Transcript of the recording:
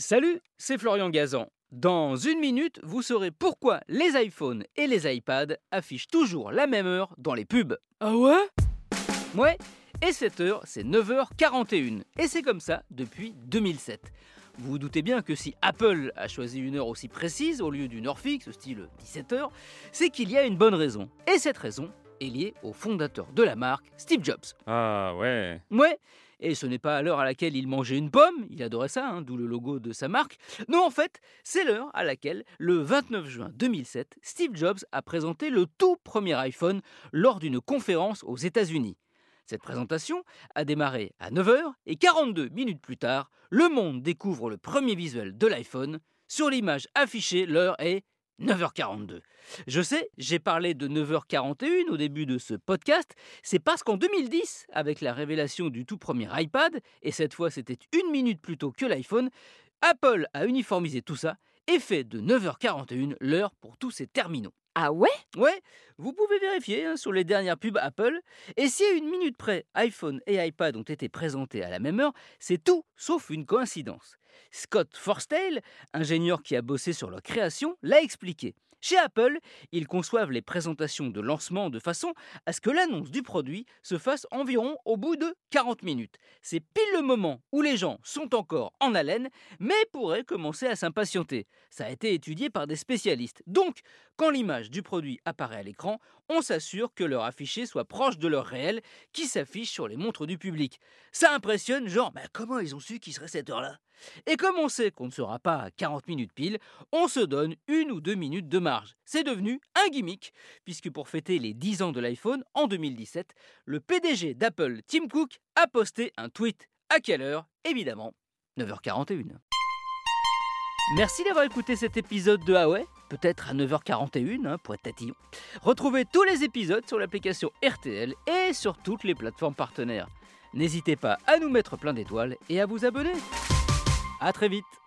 Salut, c'est Florian Gazan. Dans une minute, vous saurez pourquoi les iPhones et les iPads affichent toujours la même heure dans les pubs. Ah ouais? Ouais, et cette heure, c'est 9h41. Et c'est comme ça depuis 2007. Vous vous doutez bien que si Apple a choisi une heure aussi précise au lieu d'une heure fixe, style 17h, c'est qu'il y a une bonne raison. Et cette raison est liée au fondateur de la marque, Steve Jobs. Ah ouais. Ouais, et ce n'est pas à l'heure à laquelle il mangeait une pomme, il adorait ça, hein, d'où le logo de sa marque. Non, en fait, c'est l'heure à laquelle, le 29 juin 2007, Steve Jobs a présenté le tout premier iPhone lors d'une conférence aux États-Unis. Cette présentation a démarré à 9h et 42 minutes plus tard, le monde découvre le premier visuel de l'iPhone. Sur l'image affichée, l'heure est 9h42. Je sais, j'ai parlé de 9h41 au début de ce podcast, c'est parce qu'en 2010, avec la révélation du tout premier iPad, et cette fois c'était une minute plus tôt que l'iPhone, Apple a uniformisé tout ça et fait de 9h41 l'heure pour tous ses terminaux. Ah ouais? Ouais, vous pouvez vérifier hein, sur les dernières pubs Apple. Et si à une minute près, iPhone et iPad ont été présentés à la même heure, c'est tout sauf une coïncidence. Scott Forstall, ingénieur qui a bossé sur leur création, l'a expliqué. Chez Apple, ils conçoivent les présentations de lancement de façon à ce que l'annonce du produit se fasse environ au bout de 40 minutes. C'est pile le moment où les gens sont encore en haleine, mais pourraient commencer à s'impatienter. Ça a été étudié par des spécialistes. Donc, quand l'image du produit apparaît à l'écran, on s'assure que leur affiché soit proche de leur réel qui s'affiche sur les montres du public. Ça impressionne, genre, comment ils ont su qu'il serait cette heure-là? Et comme on sait qu'on ne sera pas à 40 minutes pile, on se donne une ou deux minutes de marge. C'est devenu un gimmick, puisque pour fêter les 10 ans de l'iPhone en 2017, le PDG d'Apple, Tim Cook, a posté un tweet. À quelle heure? Évidemment, 9h41. Merci d'avoir écouté cet épisode de Huawei, peut-être à 9h41 hein, pour. Retrouvez tous les épisodes sur l'application RTL et sur toutes les plateformes partenaires. N'hésitez pas à nous mettre plein d'étoiles et à vous abonner. A très vite